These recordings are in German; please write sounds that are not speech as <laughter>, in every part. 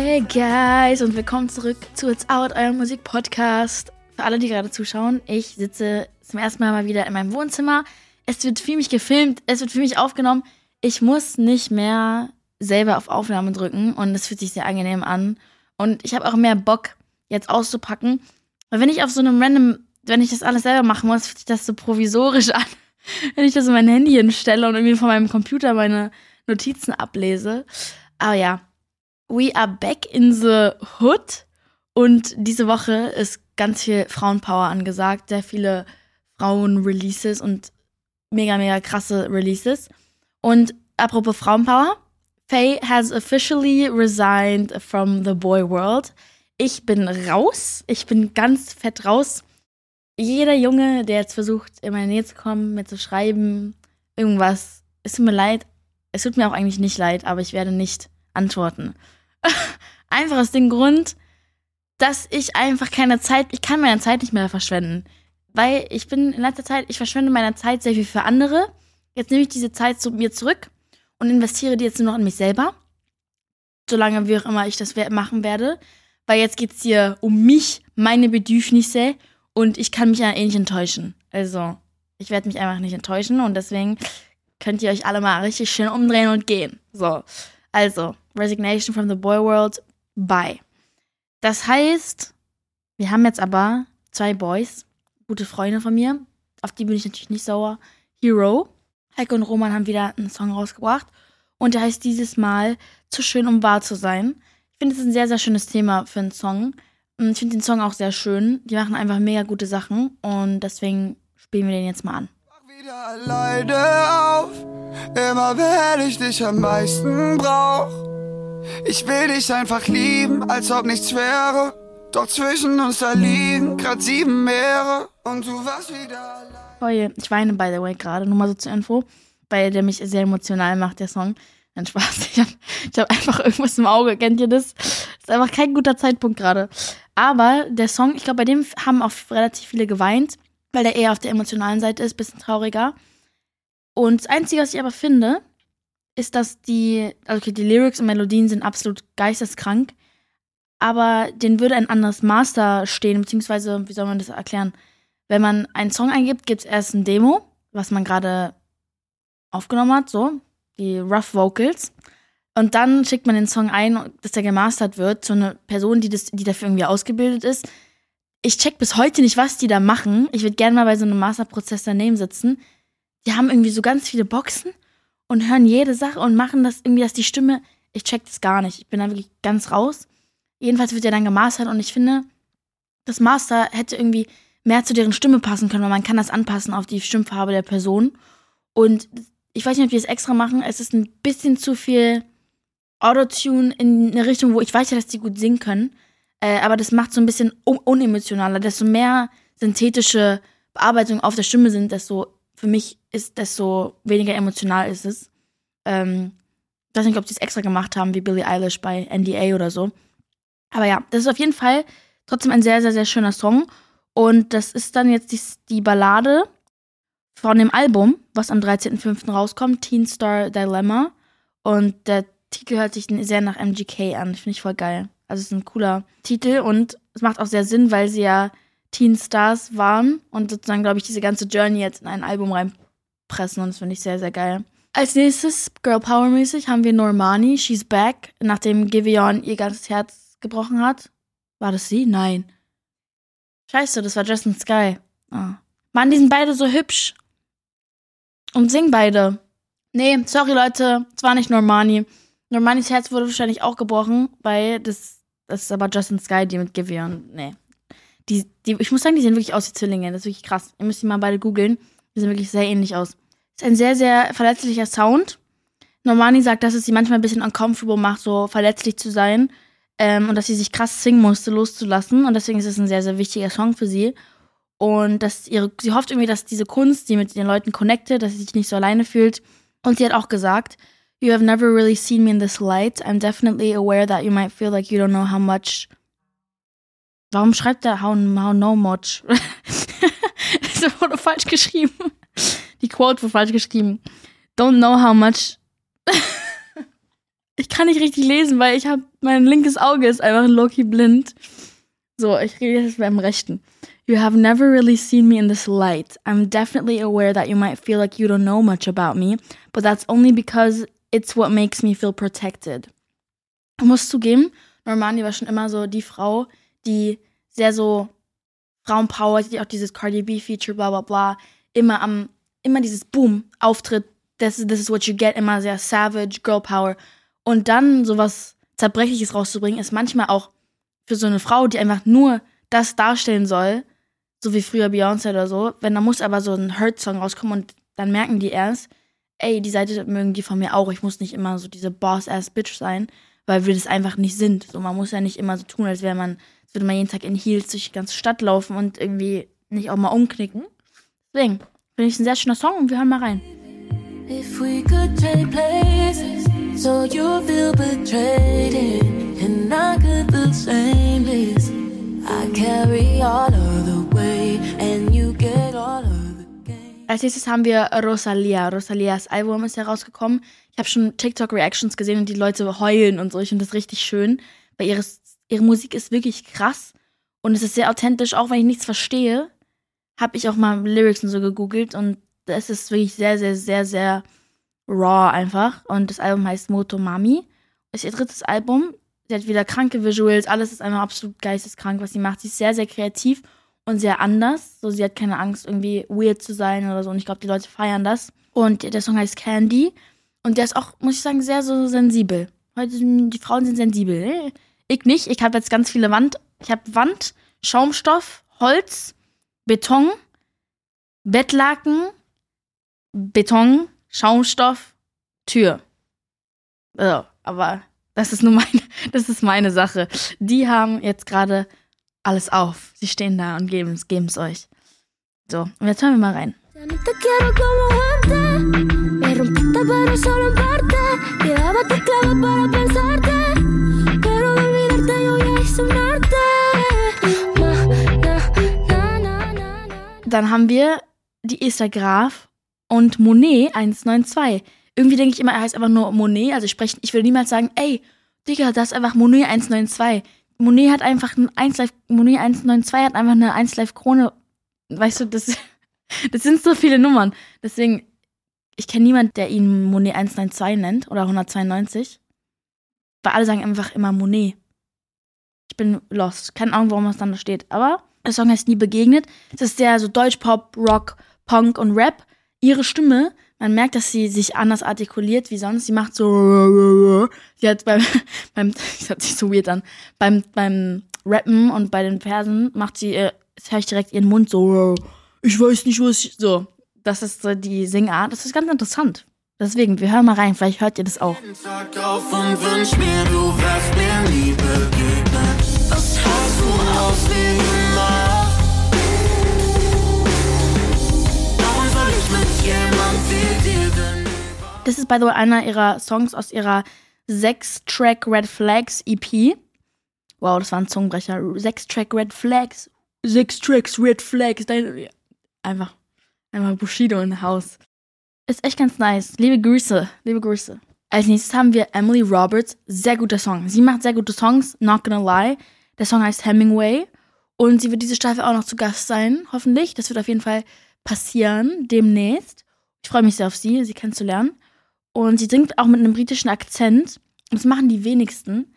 Hey guys und willkommen zurück zu It's Out, eurem Musikpodcast. Für alle, die gerade zuschauen, ich sitze zum ersten Mal mal wieder in meinem Wohnzimmer. Es wird für mich gefilmt, es wird für mich aufgenommen. Ich muss nicht mehr selber auf Aufnahme drücken und es fühlt sich sehr angenehm an. Und ich habe auch mehr Bock, jetzt auszupacken. Weil wenn ich auf so einem random, wenn ich das alles selber machen muss, fühlt sich das so provisorisch <laughs> an. Wenn ich das in mein Handy hinstelle und irgendwie von meinem Computer meine Notizen ablese. Aber ja, we are back in the hood. Und diese Woche ist ganz viel Frauenpower angesagt. Sehr viele Frauen-Releases und mega, mega krasse Releases. Und apropos Frauenpower, Faye has officially resigned from the boy world. Ich bin raus. Ich bin ganz fett raus. Jeder Junge, der jetzt versucht, in meine Nähe zu kommen, mir zu schreiben, irgendwas, es tut mir leid. Es tut mir auch eigentlich nicht leid, aber ich werde nicht antworten. <laughs> einfach aus dem Grund, dass ich einfach keine Zeit, ich kann meine Zeit nicht mehr verschwenden. Weil ich bin in letzter Zeit, ich verschwende meine Zeit sehr viel für andere. Jetzt nehme ich diese Zeit zu mir zurück und investiere die jetzt nur noch in mich selber. Solange wie auch immer ich das machen werde. Weil jetzt geht es hier um mich, meine Bedürfnisse und ich kann mich ja eh nicht enttäuschen. Also, ich werde mich einfach nicht enttäuschen und deswegen könnt ihr euch alle mal richtig schön umdrehen und gehen. So, also, Resignation from the Boy World, bye. Das heißt, wir haben jetzt aber zwei Boys, gute Freunde von mir, auf die bin ich natürlich nicht sauer. Hero Heike und Roman haben wieder einen Song rausgebracht und der heißt dieses Mal Zu schön, um wahr zu sein. Ich finde, es ist ein sehr, sehr schönes Thema für einen Song. Ich finde den Song auch sehr schön. Die machen einfach mega gute Sachen und deswegen spielen wir den jetzt mal an. Wieder alleine auf, immer wenn ich dich am meisten brauch. Ich will dich einfach lieben, als ob nichts wäre. Doch zwischen uns da liegen grad sieben Meere und du warst wieder allein. Heue. Ich weine, by the way, gerade, nur mal so zur Info, weil der mich sehr emotional macht, der Song. Nein, Spaß. Ich habe hab einfach irgendwas im Auge. Kennt ihr das? Ist einfach kein guter Zeitpunkt gerade. Aber der Song, ich glaube, bei dem haben auch relativ viele geweint, weil der eher auf der emotionalen Seite ist, bisschen trauriger. Und das Einzige, was ich aber finde, ist, dass die, also okay, die Lyrics und Melodien sind absolut geisteskrank, aber den würde ein anderes Master stehen, beziehungsweise, wie soll man das erklären? Wenn man einen Song eingibt, gibt es erst ein Demo, was man gerade aufgenommen hat, so, die Rough Vocals. Und dann schickt man den Song ein, dass der gemastert wird zu einer Person, die, das, die dafür irgendwie ausgebildet ist. Ich check bis heute nicht, was die da machen. Ich würde gerne mal bei so einem Masterprozess daneben sitzen. Die haben irgendwie so ganz viele Boxen und hören jede Sache und machen das irgendwie, dass die Stimme. Ich check das gar nicht. Ich bin da wirklich ganz raus. Jedenfalls wird der dann gemastert und ich finde, das Master hätte irgendwie mehr zu deren Stimme passen können, weil man kann das anpassen auf die Stimmfarbe der Person. Und ich weiß nicht, ob die es extra machen. Es ist ein bisschen zu viel Autotune in eine Richtung, wo ich weiß ja, dass die gut singen können. Äh, aber das macht so ein bisschen un unemotionaler. Desto mehr synthetische Bearbeitungen auf der Stimme sind, desto für mich ist, desto weniger emotional ist es. Ähm, ich weiß nicht, ob sie es extra gemacht haben, wie Billie Eilish bei NDA oder so. Aber ja, das ist auf jeden Fall trotzdem ein sehr, sehr, sehr schöner Song. Und das ist dann jetzt die, die Ballade von dem Album, was am 13.05. rauskommt, Teen Star Dilemma. Und der Titel hört sich sehr nach MGK an. Finde ich voll geil. Also es ist ein cooler Titel und es macht auch sehr Sinn, weil sie ja Teen Stars waren und sozusagen, glaube ich, diese ganze Journey jetzt in ein Album reinpressen und das finde ich sehr, sehr geil. Als nächstes, Girl Power mäßig, haben wir Normani, She's Back, nachdem Giveon ihr ganzes Herz gebrochen hat. War das sie? Nein. Scheiße, das war Justin Sky. Oh. Mann, die sind beide so hübsch. Und singen beide. Nee, sorry Leute, es war nicht Normani. Normanis Herz wurde wahrscheinlich auch gebrochen, weil das, das ist aber Justin Sky, die mit Giveon. Nee. Die, die, ich muss sagen, die sehen wirklich aus wie Zwillinge. Das ist wirklich krass. Ihr müsst die mal beide googeln. Die sehen wirklich sehr ähnlich aus. Ist ein sehr, sehr verletzlicher Sound. Normani sagt, dass es sie manchmal ein bisschen uncomfortable macht, so verletzlich zu sein ähm, und dass sie sich krass singen musste, loszulassen. Und deswegen ist es ein sehr, sehr wichtiger Song für sie. Und dass ihre, sie hofft irgendwie, dass diese Kunst, die mit den Leuten connectet, dass sie sich nicht so alleine fühlt. Und sie hat auch gesagt, You have never really seen me in this light. I'm definitely aware that you might feel like you don't know how much. Warum schreibt er how, how no much? <laughs> das wurde falsch geschrieben. Die Quote wurde falsch geschrieben. Don't know how much <laughs> ich kann nicht richtig lesen, weil ich habe mein linkes Auge ist einfach low-key blind. So, ich rede jetzt beim rechten. You have never really seen me in this light. I'm definitely aware that you might feel like you don't know much about me, but that's only because it's what makes me feel protected. Ich muss zugeben, Normani war schon immer so die Frau, die sehr so Frauenpower, die auch dieses Cardi B-Feature, bla bla bla, immer am, immer dieses Boom-Auftritt, this, this is what you get, immer sehr savage, Girl Power. Und dann sowas Zerbrechliches rauszubringen, ist manchmal auch für so eine Frau, die einfach nur das darstellen soll, so wie früher Beyoncé oder so, wenn da muss aber so ein Hurt-Song rauskommen und dann merken die erst, ey, die Seite mögen die von mir auch, ich muss nicht immer so diese Boss-Ass-Bitch sein, weil wir das einfach nicht sind. So, man muss ja nicht immer so tun, als wäre man, als würde man jeden Tag in Heels durch die ganze Stadt laufen und irgendwie nicht auch mal umknicken. Deswegen finde ich ein sehr schöner Song und wir hören mal rein. If we could trade places, so you feel betrayed and I could feel shameless. I carry all of the weight and you get all of als nächstes haben wir Rosalia. Rosalias Album ist herausgekommen. Ich habe schon TikTok-Reactions gesehen und die Leute heulen und so. Ich finde das richtig schön, weil ihre, ihre Musik ist wirklich krass und es ist sehr authentisch. Auch wenn ich nichts verstehe, habe ich auch mal Lyrics und so gegoogelt und es ist wirklich sehr, sehr, sehr, sehr raw einfach. Und das Album heißt Moto Mami. Ist ihr drittes Album. Sie hat wieder kranke Visuals, alles ist einfach absolut geisteskrank, was sie macht. Sie ist sehr, sehr kreativ und sehr anders. So, sie hat keine Angst, irgendwie weird zu sein oder so. Und ich glaube, die Leute feiern das. Und der Song heißt Candy. Und der ist auch, muss ich sagen, sehr so sensibel. Heute sind die Frauen sind sensibel. Ich nicht. Ich habe jetzt ganz viele Wand. Ich habe Wand, Schaumstoff, Holz, Beton, Bettlaken, Beton, Schaumstoff, Tür. Also, aber das ist nur meine, <laughs> das ist meine Sache. Die haben jetzt gerade alles auf. Sie stehen da und geben es euch. So, und jetzt hören wir mal rein. Dann haben wir die Esther Graf und Monet 192. Irgendwie denke ich immer, er heißt einfach nur Monet. Also ich, spreche, ich würde niemals sagen, ey, Digga, das ist einfach Monet 192. Monet hat einfach ein 1 Live, Monet 192 hat einfach eine 1 Live Krone. Weißt du, das, <laughs> das sind so viele Nummern. Deswegen, ich kenne niemanden, der ihn Monet 192 nennt oder 192. Weil alle sagen einfach immer Monet. Ich bin lost. Keine Ahnung, warum das dann da steht. Aber der Song heißt Nie begegnet. Es ist sehr so Deutsch-Pop, Rock, Punk und Rap. Ihre Stimme man merkt, dass sie sich anders artikuliert wie sonst. Sie macht so. Sie hat beim, <laughs> beim <laughs> das hört sich so weird an, beim, beim Rappen und bei den Versen macht sie, äh, jetzt höre ich direkt ihren Mund so, ich weiß nicht, was ich, so. Das ist so die Singart. Das ist ganz interessant. Deswegen, wir hören mal rein, vielleicht hört ihr das auch. Tag auf und wünsch mir, du wärst mir nie begegnet. Was hast du aus Das ist, by the way, einer ihrer Songs aus ihrer sechs-Track Red Flags EP. Wow, das war ein Zungenbrecher. Sechs-Track Red Flags. Sechs Tracks Red Flags. Einfach, einfach Bushido in Haus. Ist echt ganz nice. Liebe Grüße, liebe Grüße. Als nächstes haben wir Emily Roberts. Sehr guter Song. Sie macht sehr gute Songs, not gonna lie. Der Song heißt Hemingway. Und sie wird diese Staffel auch noch zu Gast sein, hoffentlich. Das wird auf jeden Fall passieren demnächst. Ich freue mich sehr auf sie, sie kennenzulernen. Und sie singt auch mit einem britischen Akzent. Das machen die wenigsten.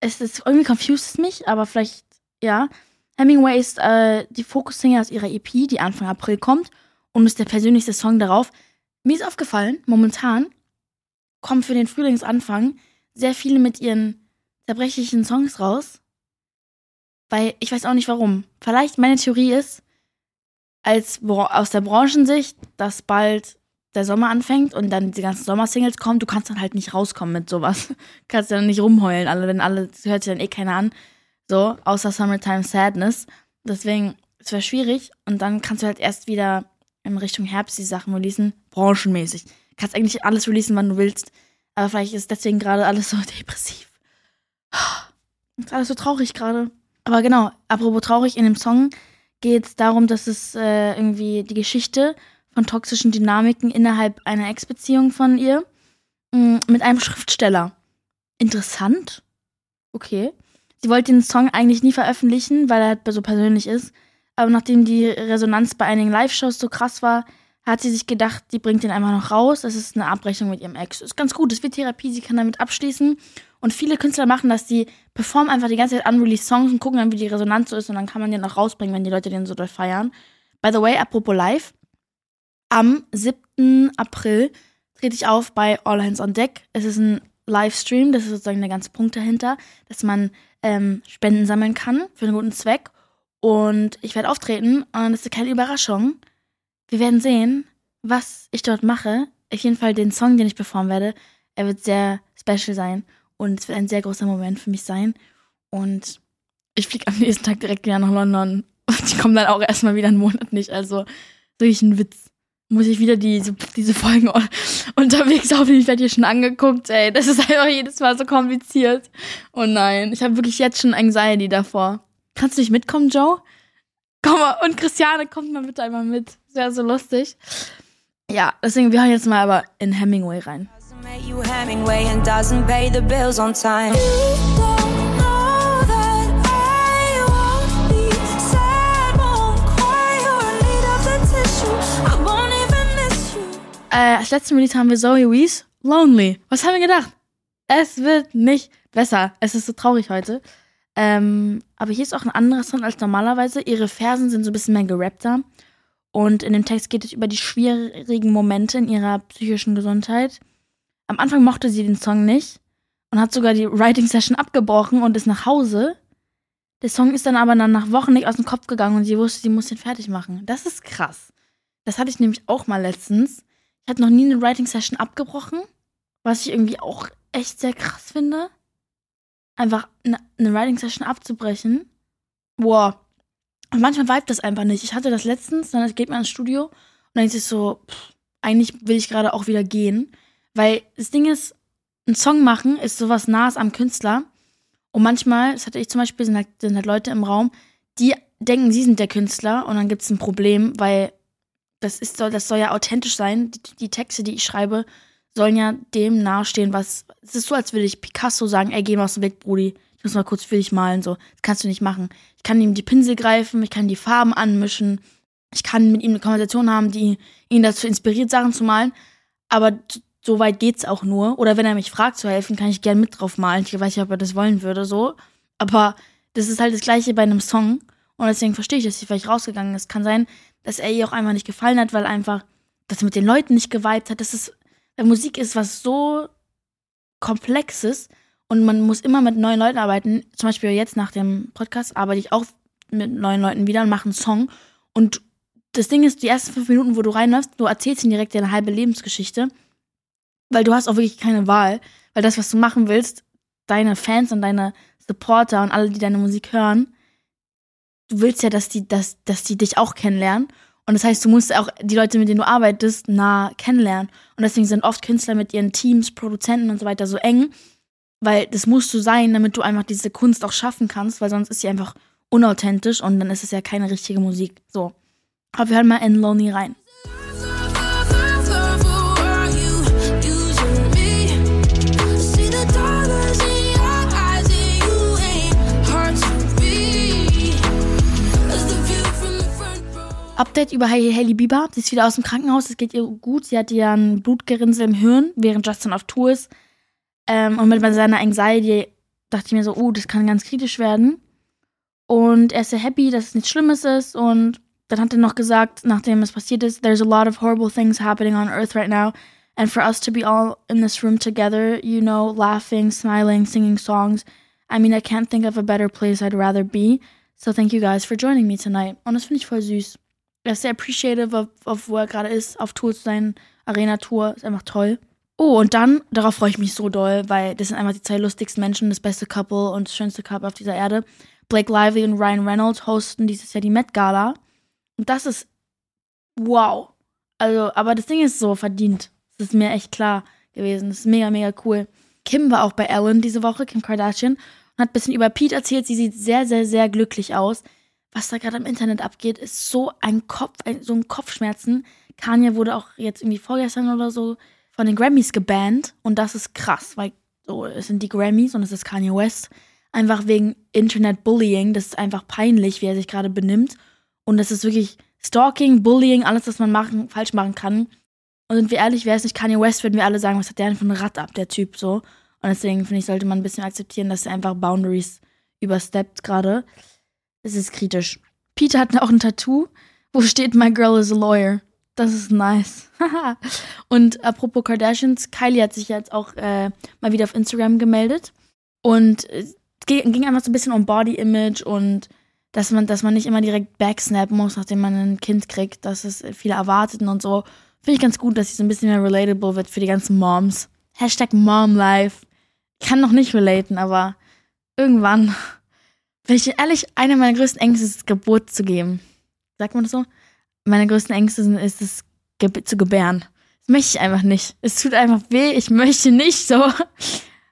Es ist irgendwie confused es mich, aber vielleicht, ja. Hemingway ist äh, die Fokussinger aus ihrer EP, die Anfang April kommt und ist der persönlichste Song darauf. Mir ist aufgefallen, momentan kommen für den Frühlingsanfang sehr viele mit ihren zerbrechlichen Songs raus. Weil ich weiß auch nicht warum. Vielleicht meine Theorie ist, als aus der Branchensicht, dass bald der Sommer anfängt und dann die ganzen Sommersingles kommen, du kannst dann halt nicht rauskommen mit sowas. Du <laughs> kannst dann nicht rumheulen, alle, wenn alle, das hört sich dann eh keiner an. So, außer Summertime Sadness. Deswegen, es wäre schwierig und dann kannst du halt erst wieder in Richtung Herbst die Sachen releasen, branchenmäßig. Du kannst eigentlich alles releasen, wann du willst, aber vielleicht ist deswegen gerade alles so <laughs> depressiv. <sighs> Ist alles so traurig gerade. Aber genau, apropos traurig, in dem Song geht es darum, dass es äh, irgendwie die Geschichte von toxischen Dynamiken innerhalb einer Ex-Beziehung von ihr mm, mit einem Schriftsteller interessant. Okay. Sie wollte den Song eigentlich nie veröffentlichen, weil er halt so persönlich ist. Aber nachdem die Resonanz bei einigen Live-Shows so krass war, hat sie sich gedacht, die bringt den einfach noch raus. Das ist eine Abrechnung mit ihrem Ex. Ist ganz gut, es wird Therapie, sie kann damit abschließen. Und viele Künstler machen das, die performen einfach die ganze Zeit unreleased Songs und gucken dann, wie die Resonanz so ist und dann kann man den auch rausbringen, wenn die Leute den so doll feiern. By the way, apropos live, am 7. April trete ich auf bei All Hands on Deck. Es ist ein Livestream, das ist sozusagen der ganze Punkt dahinter, dass man ähm, Spenden sammeln kann für einen guten Zweck. Und ich werde auftreten und es ist keine Überraschung. Wir werden sehen, was ich dort mache. Auf jeden Fall den Song, den ich performen werde. Er wird sehr special sein und es wird ein sehr großer Moment für mich sein. Und ich fliege am nächsten Tag direkt wieder nach London. <laughs> Und ich komme dann auch erstmal wieder einen Monat nicht. Also wirklich ein Witz. Muss ich wieder diese, diese Folgen unterwegs aufnehmen. Ich werde hier schon angeguckt, ey. Das ist einfach jedes Mal so kompliziert. Oh nein, ich habe wirklich jetzt schon Anxiety davor. Kannst du nicht mitkommen, Joe? Komm mal, und Christiane, kommt mal bitte einmal mit. Das wäre so lustig. Ja, deswegen, wir hören jetzt mal aber in Hemingway rein. Äh, als letzten Release haben wir Zoe Wees, Lonely. Was haben wir gedacht? Es wird nicht besser. Es ist so traurig heute. Ähm, aber hier ist auch ein anderer Song als normalerweise. Ihre Versen sind so ein bisschen mehr gerappter. Und in dem Text geht es über die schwierigen Momente in ihrer psychischen Gesundheit. Am Anfang mochte sie den Song nicht und hat sogar die Writing Session abgebrochen und ist nach Hause. Der Song ist dann aber dann nach Wochen nicht aus dem Kopf gegangen und sie wusste, sie muss den fertig machen. Das ist krass. Das hatte ich nämlich auch mal letztens. Ich hatte noch nie eine Writing Session abgebrochen, was ich irgendwie auch echt sehr krass finde einfach eine, eine Writing Session abzubrechen. Boah. Und manchmal vibet das einfach nicht. Ich hatte das letztens, dann geht man ins Studio und dann denkt sich so, pff, eigentlich will ich gerade auch wieder gehen. Weil das Ding ist, ein Song machen ist sowas nahes am Künstler. Und manchmal, das hatte ich zum Beispiel, sind halt, sind halt Leute im Raum, die denken, sie sind der Künstler und dann gibt es ein Problem, weil das ist das soll ja authentisch sein. Die, die Texte, die ich schreibe, sollen ja dem nahestehen, was. Es ist so, als würde ich Picasso sagen, ey, geh mal aus dem Weg, Brudi. Ich muss mal kurz für dich malen. So. Das kannst du nicht machen. Ich kann ihm die Pinsel greifen, ich kann die Farben anmischen, ich kann mit ihm eine Konversation haben, die ihn dazu inspiriert, Sachen zu malen. Aber so weit geht's auch nur. Oder wenn er mich fragt zu helfen, kann ich gern mit drauf malen. Ich weiß nicht, ob er das wollen würde, so. Aber das ist halt das Gleiche bei einem Song. Und deswegen verstehe ich, dass sie vielleicht rausgegangen ist. Kann sein, dass er ihr auch einfach nicht gefallen hat, weil einfach das mit den Leuten nicht geweibt hat. Das ist weil Musik ist was so Komplexes und man muss immer mit neuen Leuten arbeiten. Zum Beispiel jetzt nach dem Podcast arbeite ich auch mit neuen Leuten wieder und mache einen Song. Und das Ding ist, die ersten fünf Minuten, wo du reinläufst, du erzählst ihnen direkt deine halbe Lebensgeschichte, weil du hast auch wirklich keine Wahl, weil das, was du machen willst, deine Fans und deine Supporter und alle, die deine Musik hören, du willst ja, dass die, dass, dass die dich auch kennenlernen. Und das heißt, du musst auch die Leute, mit denen du arbeitest, nah kennenlernen. Und deswegen sind oft Künstler mit ihren Teams, Produzenten und so weiter so eng, weil das musst du sein, damit du einfach diese Kunst auch schaffen kannst, weil sonst ist sie einfach unauthentisch und dann ist es ja keine richtige Musik. So. Aber wir hören mal in Lonely rein. Update über Hailey Bieber. Sie ist wieder aus dem Krankenhaus. Es geht ihr gut. Sie hatte ja ein Blutgerinnsel im Hirn, während Justin auf Tour ist. Ähm, und mit seiner Anxiety dachte ich mir so, oh, das kann ganz kritisch werden. Und er ist sehr happy, dass es nichts Schlimmes ist. Und dann hat er noch gesagt, nachdem es passiert ist, there's a lot of horrible things happening on Earth right now. And for us to be all in this room together, you know, laughing, smiling, singing songs. I mean, I can't think of a better place I'd rather be. So thank you guys for joining me tonight. Und das finde ich voll süß er ist sehr appreciative auf, auf wo er gerade ist, auf Tour zu sein, Arena-Tour, ist einfach toll. Oh, und dann, darauf freue ich mich so doll, weil das sind einfach die zwei lustigsten Menschen, das beste Couple und das schönste Couple auf dieser Erde. Blake Lively und Ryan Reynolds hosten dieses Jahr die Met Gala. Und das ist wow. Also, aber das Ding ist so verdient. Das ist mir echt klar gewesen. Das ist mega, mega cool. Kim war auch bei Ellen diese Woche, Kim Kardashian, und hat ein bisschen über Pete erzählt. Sie sieht sehr, sehr, sehr glücklich aus was da gerade im Internet abgeht, ist so ein Kopf, ein, so ein Kopfschmerzen. Kanye wurde auch jetzt irgendwie vorgestern oder so von den Grammys gebannt und das ist krass, weil so, es sind die Grammys und es ist Kanye West. Einfach wegen Internet-Bullying. Das ist einfach peinlich, wie er sich gerade benimmt. Und das ist wirklich Stalking, Bullying, alles, was man machen, falsch machen kann. Und sind wir ehrlich, wäre es nicht Kanye West, würden wir alle sagen, was hat der denn für ein Rad ab, der Typ so. Und deswegen finde ich, sollte man ein bisschen akzeptieren, dass er einfach Boundaries übersteppt gerade. Es ist kritisch. Peter hat auch ein Tattoo, wo steht My Girl is a Lawyer. Das ist nice. <laughs> und apropos Kardashians, Kylie hat sich jetzt auch äh, mal wieder auf Instagram gemeldet. Und es ging einfach so ein bisschen um Body Image und dass man, dass man nicht immer direkt backsnappen muss, nachdem man ein Kind kriegt, dass es viele erwarteten und so. Finde ich ganz gut, dass sie so ein bisschen mehr relatable wird für die ganzen Moms. Hashtag MomLife. Ich kann noch nicht relaten, aber irgendwann. Wenn ich ehrlich, eine meiner größten Ängste ist, Geburt zu geben. Sagt man das so? Meine größten Ängste sind, ist es, zu gebären. Das möchte ich einfach nicht. Es tut einfach weh. Ich möchte nicht so.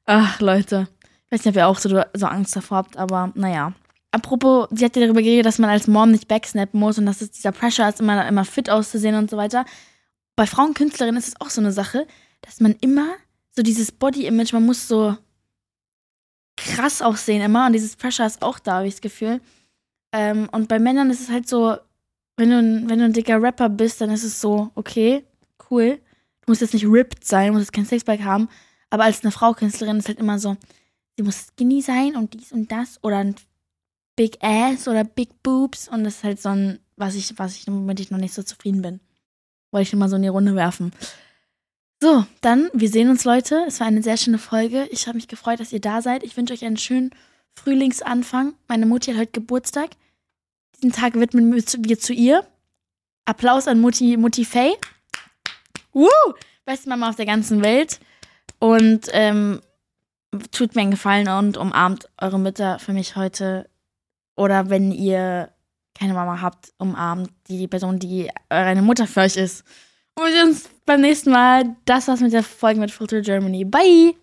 Ach, Leute. Ich weiß nicht, ob ihr auch so, so Angst davor habt, aber naja. Apropos, sie hat ja darüber geredet, dass man als Mom nicht backsnappen muss und dass es dieser Pressure ist, immer, immer fit auszusehen und so weiter. Bei Frauenkünstlerinnen ist es auch so eine Sache, dass man immer so dieses Body-Image, man muss so krass aussehen immer und dieses Pressure ist auch da, habe ich das Gefühl. Ähm, und bei Männern ist es halt so, wenn du, wenn du ein dicker Rapper bist, dann ist es so, okay, cool. Du musst jetzt nicht ripped sein, du musst jetzt kein Sixpack haben. Aber als eine Frau Künstlerin ist halt immer so, sie muss skinny sein und dies und das oder ein Big Ass oder Big Boobs. Und das ist halt so ein, was ich, was ich, womit ich noch nicht so zufrieden bin. Wollte ich immer so in die Runde werfen. So, dann, wir sehen uns, Leute. Es war eine sehr schöne Folge. Ich habe mich gefreut, dass ihr da seid. Ich wünsche euch einen schönen Frühlingsanfang. Meine Mutti hat heute Geburtstag. Diesen Tag widmen wir zu ihr. Applaus an Mutti, Mutti Faye. Woo! Beste Mama auf der ganzen Welt. Und ähm, tut mir einen Gefallen und umarmt eure Mütter für mich heute. Oder wenn ihr keine Mama habt, umarmt die Person, die eure Mutter für euch ist. Wir sehen uns beim nächsten Mal. Das war's mit der Folge mit Filter Germany. Bye!